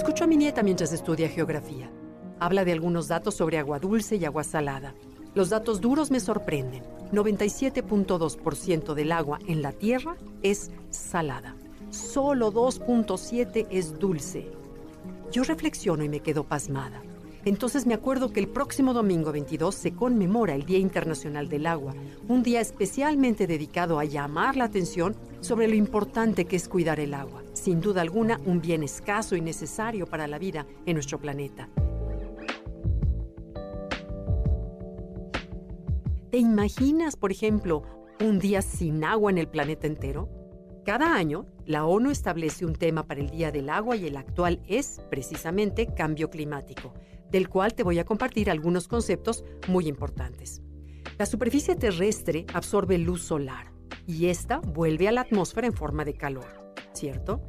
Escucho a mi nieta mientras estudia geografía. Habla de algunos datos sobre agua dulce y agua salada. Los datos duros me sorprenden. 97.2% del agua en la Tierra es salada. Solo 2.7 es dulce. Yo reflexiono y me quedo pasmada. Entonces me acuerdo que el próximo domingo 22 se conmemora el Día Internacional del Agua, un día especialmente dedicado a llamar la atención sobre lo importante que es cuidar el agua. Sin duda alguna, un bien escaso y necesario para la vida en nuestro planeta. ¿Te imaginas, por ejemplo, un día sin agua en el planeta entero? Cada año, la ONU establece un tema para el Día del Agua y el actual es, precisamente, cambio climático, del cual te voy a compartir algunos conceptos muy importantes. La superficie terrestre absorbe luz solar y esta vuelve a la atmósfera en forma de calor, ¿cierto?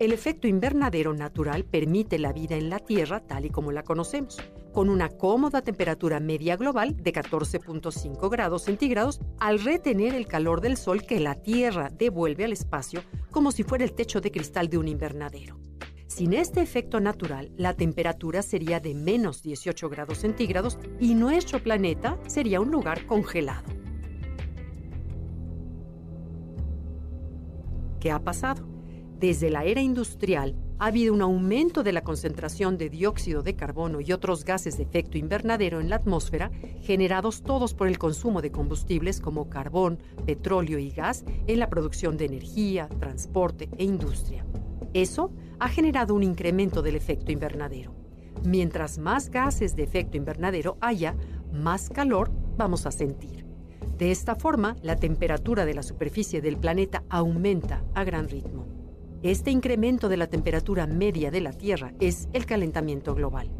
El efecto invernadero natural permite la vida en la Tierra tal y como la conocemos, con una cómoda temperatura media global de 14.5 grados centígrados al retener el calor del Sol que la Tierra devuelve al espacio como si fuera el techo de cristal de un invernadero. Sin este efecto natural, la temperatura sería de menos 18 grados centígrados y nuestro planeta sería un lugar congelado. ¿Qué ha pasado? Desde la era industrial ha habido un aumento de la concentración de dióxido de carbono y otros gases de efecto invernadero en la atmósfera, generados todos por el consumo de combustibles como carbón, petróleo y gas en la producción de energía, transporte e industria. Eso ha generado un incremento del efecto invernadero. Mientras más gases de efecto invernadero haya, más calor vamos a sentir. De esta forma, la temperatura de la superficie del planeta aumenta a gran ritmo. Este incremento de la temperatura media de la Tierra es el calentamiento global.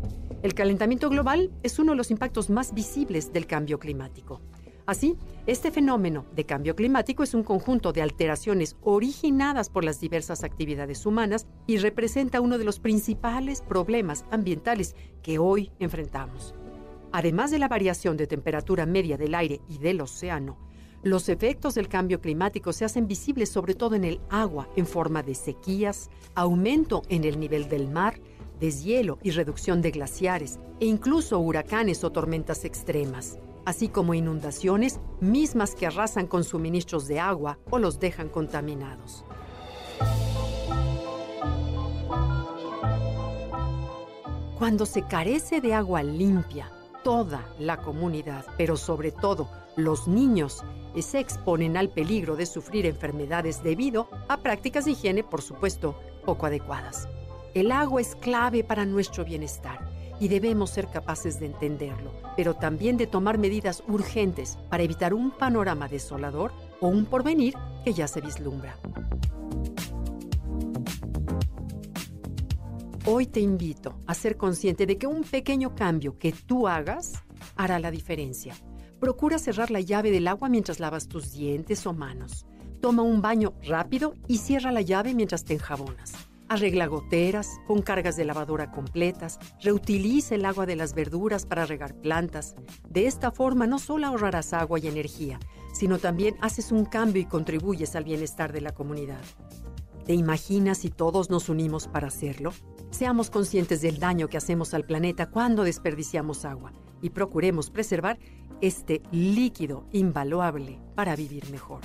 El calentamiento global es uno de los impactos más visibles del cambio climático. Así, este fenómeno de cambio climático es un conjunto de alteraciones originadas por las diversas actividades humanas y representa uno de los principales problemas ambientales que hoy enfrentamos. Además de la variación de temperatura media del aire y del océano, los efectos del cambio climático se hacen visibles sobre todo en el agua en forma de sequías, aumento en el nivel del mar, deshielo y reducción de glaciares e incluso huracanes o tormentas extremas, así como inundaciones mismas que arrasan con suministros de agua o los dejan contaminados. Cuando se carece de agua limpia, toda la comunidad, pero sobre todo los niños, se exponen al peligro de sufrir enfermedades debido a prácticas de higiene, por supuesto, poco adecuadas. El agua es clave para nuestro bienestar y debemos ser capaces de entenderlo, pero también de tomar medidas urgentes para evitar un panorama desolador o un porvenir que ya se vislumbra. Hoy te invito a ser consciente de que un pequeño cambio que tú hagas hará la diferencia Procura cerrar la llave del agua mientras lavas tus dientes o manos. Toma un baño rápido y cierra la llave mientras te enjabonas. Arregla goteras, con cargas de lavadora completas, reutiliza el agua de las verduras para regar plantas. De esta forma no solo ahorrarás agua y energía, sino también haces un cambio y contribuyes al bienestar de la comunidad. ¿Te imaginas si todos nos unimos para hacerlo? Seamos conscientes del daño que hacemos al planeta cuando desperdiciamos agua y procuremos preservar este líquido invaluable para vivir mejor.